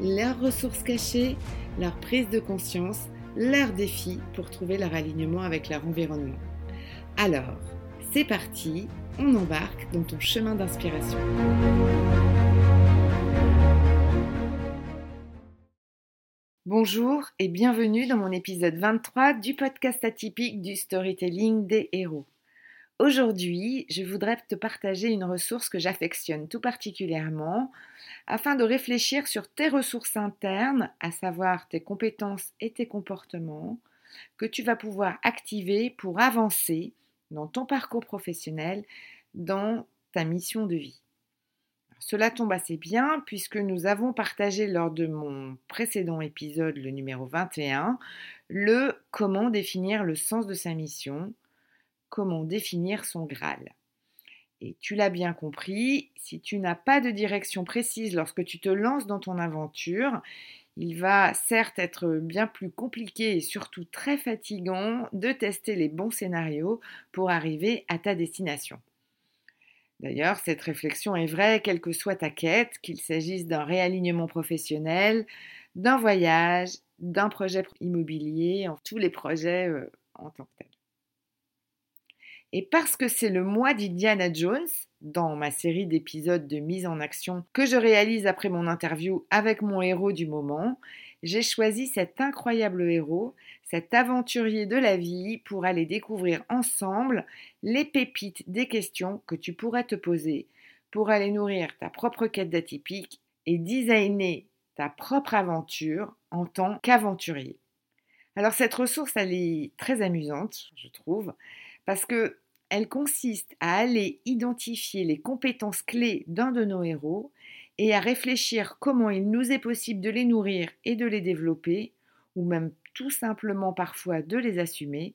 leurs ressources cachées, leur prise de conscience, leurs défis pour trouver leur alignement avec leur environnement. Alors, c'est parti, on embarque dans ton chemin d'inspiration. Bonjour et bienvenue dans mon épisode 23 du podcast atypique du storytelling des héros. Aujourd'hui, je voudrais te partager une ressource que j'affectionne tout particulièrement afin de réfléchir sur tes ressources internes, à savoir tes compétences et tes comportements, que tu vas pouvoir activer pour avancer dans ton parcours professionnel, dans ta mission de vie. Cela tombe assez bien puisque nous avons partagé lors de mon précédent épisode, le numéro 21, le comment définir le sens de sa mission, définir son Graal. Et tu l'as bien compris, si tu n'as pas de direction précise lorsque tu te lances dans ton aventure, il va certes être bien plus compliqué et surtout très fatigant de tester les bons scénarios pour arriver à ta destination. D'ailleurs, cette réflexion est vraie quelle que soit ta quête, qu'il s'agisse d'un réalignement professionnel, d'un voyage, d'un projet immobilier, en tous les projets euh, en tant que tels. Et parce que c'est le mois d'Indiana Jones, dans ma série d'épisodes de mise en action que je réalise après mon interview avec mon héros du moment, j'ai choisi cet incroyable héros, cet aventurier de la vie, pour aller découvrir ensemble les pépites des questions que tu pourrais te poser pour aller nourrir ta propre quête d'atypique et designer ta propre aventure en tant qu'aventurier. Alors cette ressource, elle est très amusante, je trouve, parce que elle consiste à aller identifier les compétences clés d'un de nos héros et à réfléchir comment il nous est possible de les nourrir et de les développer, ou même tout simplement parfois de les assumer,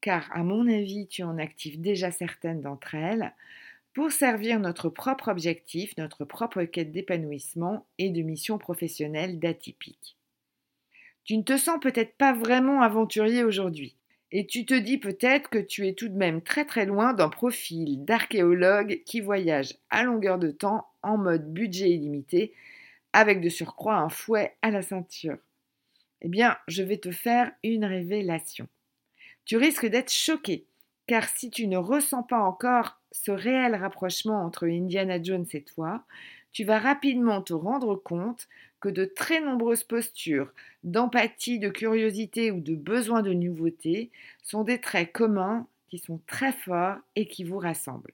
car à mon avis tu en actives déjà certaines d'entre elles, pour servir notre propre objectif, notre propre quête d'épanouissement et de mission professionnelle d'atypique. Tu ne te sens peut-être pas vraiment aventurier aujourd'hui. Et tu te dis peut-être que tu es tout de même très très loin d'un profil d'archéologue qui voyage à longueur de temps en mode budget illimité, avec de surcroît un fouet à la ceinture. Eh bien, je vais te faire une révélation. Tu risques d'être choqué, car si tu ne ressens pas encore ce réel rapprochement entre Indiana Jones et toi, tu vas rapidement te rendre compte que de très nombreuses postures d'empathie, de curiosité ou de besoin de nouveauté sont des traits communs qui sont très forts et qui vous rassemblent.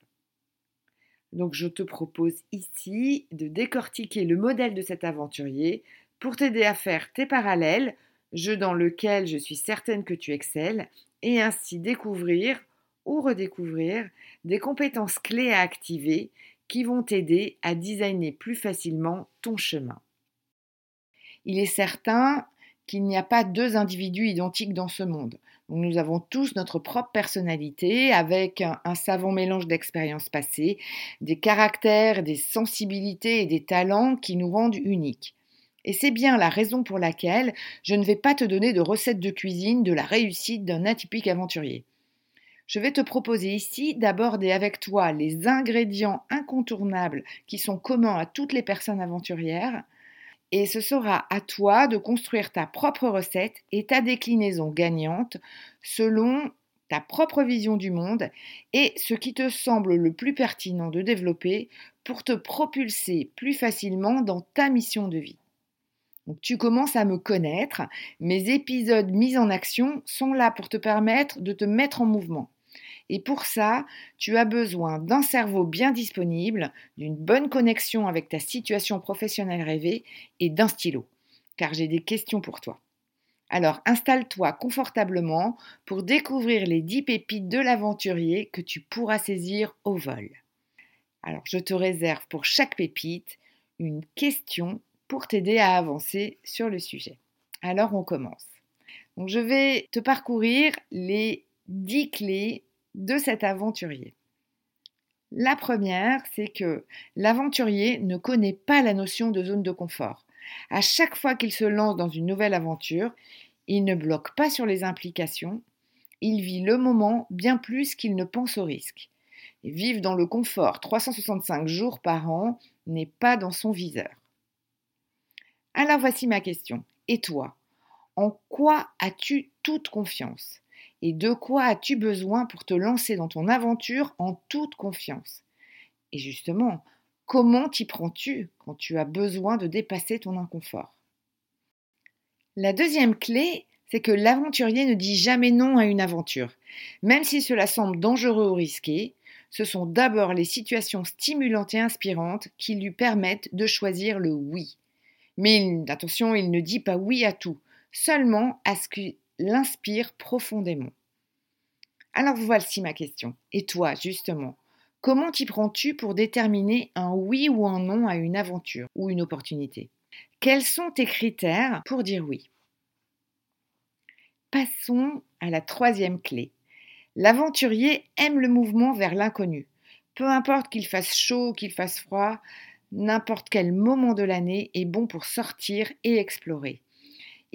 Donc je te propose ici de décortiquer le modèle de cet aventurier pour t'aider à faire tes parallèles, jeu dans lequel je suis certaine que tu excelles, et ainsi découvrir ou redécouvrir des compétences clés à activer qui vont t'aider à designer plus facilement ton chemin. Il est certain qu'il n'y a pas deux individus identiques dans ce monde. nous avons tous notre propre personnalité avec un, savant mélange d'expériences passées, des caractères, des sensibilités et des talents qui nous rendent uniques. Et c'est bien la raison pour laquelle je ne vais pas te donner de recettes de cuisine de la réussite d'un atypique aventurier. Je vais te proposer ici d'aborder avec toi les ingrédients incontournables qui sont communs à toutes les personnes aventurières, et ce sera à toi de construire ta propre recette et ta déclinaison gagnante selon ta propre vision du monde et ce qui te semble le plus pertinent de développer pour te propulser plus facilement dans ta mission de vie. Donc, tu commences à me connaître, mes épisodes mis en action sont là pour te permettre de te mettre en mouvement. Et pour ça, tu as besoin d'un cerveau bien disponible, d'une bonne connexion avec ta situation professionnelle rêvée et d'un stylo, car j'ai des questions pour toi. Alors installe-toi confortablement pour découvrir les 10 pépites de l'aventurier que tu pourras saisir au vol. Alors je te réserve pour chaque pépite une question pour t'aider à avancer sur le sujet. Alors on commence. Je vais te parcourir les 10 clés de cet aventurier. La première, c'est que l'aventurier ne connaît pas la notion de zone de confort. À chaque fois qu'il se lance dans une nouvelle aventure, il ne bloque pas sur les implications, il vit le moment bien plus qu'il ne pense au risque. Et vivre dans le confort 365 jours par an n'est pas dans son viseur. Alors voici ma question. Et toi, en quoi as-tu toute confiance? Et de quoi as-tu besoin pour te lancer dans ton aventure en toute confiance? Et justement, comment t'y prends-tu quand tu as besoin de dépasser ton inconfort? La deuxième clé, c'est que l'aventurier ne dit jamais non à une aventure. Même si cela semble dangereux ou risqué, ce sont d'abord les situations stimulantes et inspirantes qui lui permettent de choisir le oui. Mais attention, il ne dit pas oui à tout, seulement à ce qui l'inspire profondément. Alors voici ma question. Et toi, justement, comment t'y prends-tu pour déterminer un oui ou un non à une aventure ou une opportunité? Quels sont tes critères pour dire oui? Passons à la troisième clé. L'aventurier aime le mouvement vers l'inconnu. Peu importe qu'il fasse chaud ou qu'il fasse froid, n'importe quel moment de l'année est bon pour sortir et explorer.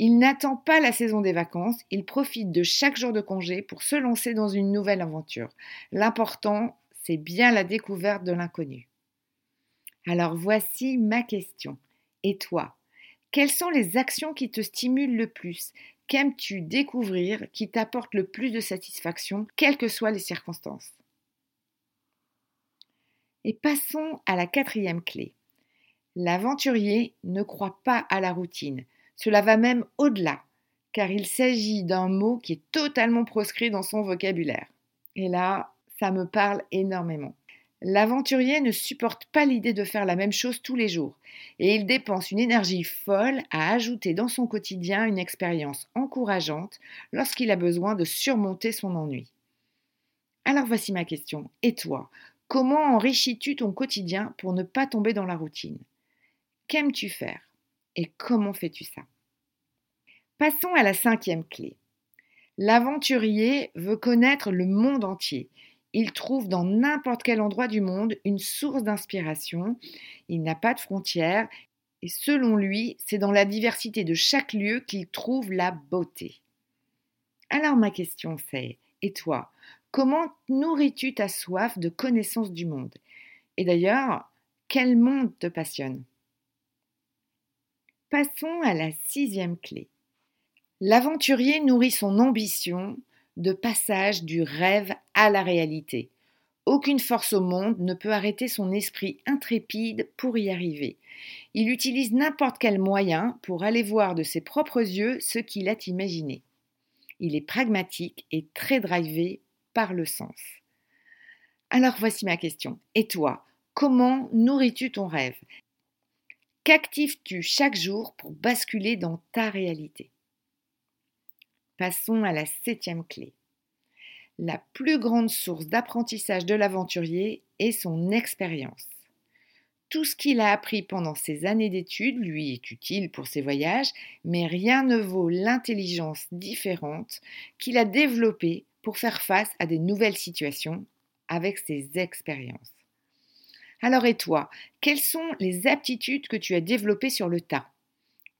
Il n'attend pas la saison des vacances, il profite de chaque jour de congé pour se lancer dans une nouvelle aventure. L'important, c'est bien la découverte de l'inconnu. Alors voici ma question. Et toi Quelles sont les actions qui te stimulent le plus? Qu'aimes-tu découvrir qui t'apporte le plus de satisfaction, quelles que soient les circonstances? Et passons à la quatrième clé. L'aventurier ne croit pas à la routine. Cela va même au-delà, car il s'agit d'un mot qui est totalement proscrit dans son vocabulaire. Et là, ça me parle énormément. L'aventurier ne supporte pas l'idée de faire la même chose tous les jours, et il dépense une énergie folle à ajouter dans son quotidien une expérience encourageante lorsqu'il a besoin de surmonter son ennui. Alors voici ma question. Et toi, Comment enrichis-tu ton quotidien pour ne pas tomber dans la routine? Qu'aimes-tu faire? Et comment fais-tu ça? Passons à la cinquième clé. L'aventurier veut connaître le monde entier. Il trouve dans n'importe quel endroit du monde une source d'inspiration. Il n'a pas de frontières. Et selon lui, c'est dans la diversité de chaque lieu qu'il trouve la beauté. Alors ma question c'est, et toi, Comment nourris-tu ta soif de connaissance du monde? Et d'ailleurs, quel monde te passionne? Passons à la sixième clé. L'aventurier nourrit son ambition de passage du rêve à la réalité. Aucune force au monde ne peut arrêter son esprit intrépide pour y arriver. Il utilise n'importe quel moyen pour aller voir de ses propres yeux ce qu'il a imaginé. Il est pragmatique et très drivé par le sens. Alors voici ma question. Et toi, comment nourris-tu ton rêve? Qu'actives-tu chaque jour pour basculer dans ta réalité? Passons à la septième clé. La plus grande source d'apprentissage de l'aventurier est son expérience. Tout ce qu'il a appris pendant ses années d'études lui est utile pour ses voyages, mais rien ne vaut l'intelligence différente qu'il a développée pour faire face à des nouvelles situations avec ses expériences. Alors et toi, quelles sont les aptitudes que tu as développées sur le tas,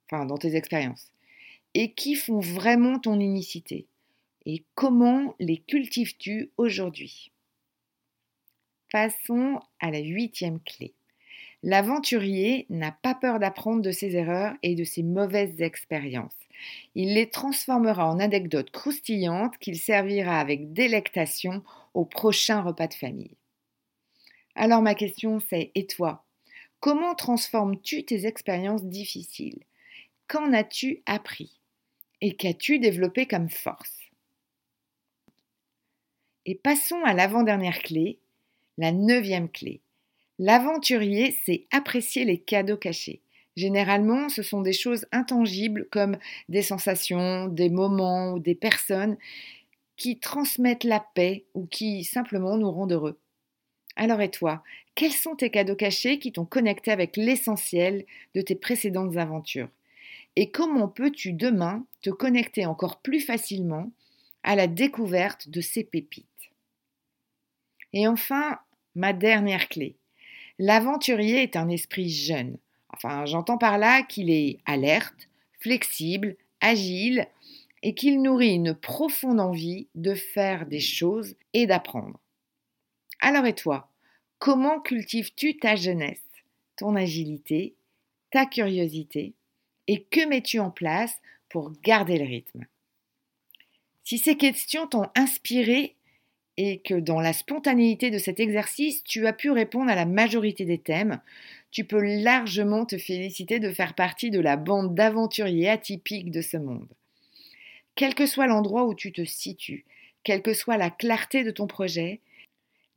enfin dans tes expériences, et qui font vraiment ton unicité? Et comment les cultives-tu aujourd'hui? Passons à la huitième clé. L'aventurier n'a pas peur d'apprendre de ses erreurs et de ses mauvaises expériences. Il les transformera en anecdotes croustillantes qu'il servira avec délectation au prochain repas de famille. Alors ma question c'est, et toi? Comment transformes-tu tes expériences difficiles? Qu'en as-tu appris? Et qu'as-tu développé comme force? Et passons à l'avant-dernière clé, la neuvième clé. L'aventurier sait apprécier les cadeaux cachés. Généralement, ce sont des choses intangibles comme des sensations, des moments ou des personnes qui transmettent la paix ou qui simplement nous rendent heureux. Alors et toi, quels sont tes cadeaux cachés qui t'ont connecté avec l'essentiel de tes précédentes aventures? Et comment peux-tu demain te connecter encore plus facilement à la découverte de ces pépites? Et enfin, ma dernière clé. L'aventurier est un esprit jeune. Enfin, j'entends par là qu'il est alerte, flexible, agile et qu'il nourrit une profonde envie de faire des choses et d'apprendre. Alors et toi, comment cultives-tu ta jeunesse, ton agilité, ta curiosité et que mets-tu en place pour garder le rythme? Si ces questions t'ont inspiré et que dans la spontanéité de cet exercice, tu as pu répondre à la majorité des thèmes, tu peux largement te féliciter de faire partie de la bande d'aventuriers atypiques de ce monde. Quel que soit l'endroit où tu te situes, quelle que soit la clarté de ton projet,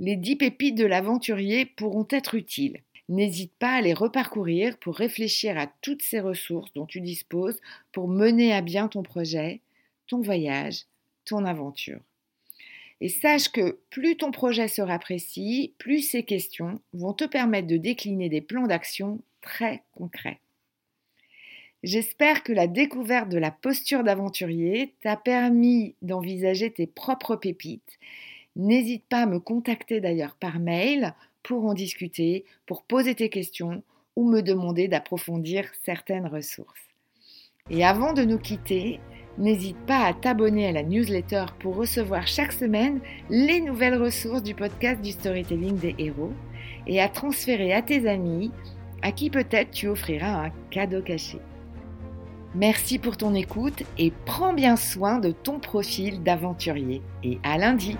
les dix pépites de l'aventurier pourront être utiles. N'hésite pas à les reparcourir pour réfléchir à toutes ces ressources dont tu disposes pour mener à bien ton projet, ton voyage, ton aventure. Et sache que plus ton projet sera précis, plus ces questions vont te permettre de décliner des plans d'action très concrets. J'espère que la découverte de la posture d'aventurier t'a permis d'envisager tes propres pépites. N'hésite pas à me contacter d'ailleurs par mail pour en discuter, pour poser tes questions ou me demander d'approfondir certaines ressources. Et avant de nous quitter, N'hésite pas à t'abonner à la newsletter pour recevoir chaque semaine les nouvelles ressources du podcast du storytelling des héros et à transférer à tes amis à qui peut-être tu offriras un cadeau caché. Merci pour ton écoute et prends bien soin de ton profil d'aventurier. Et à lundi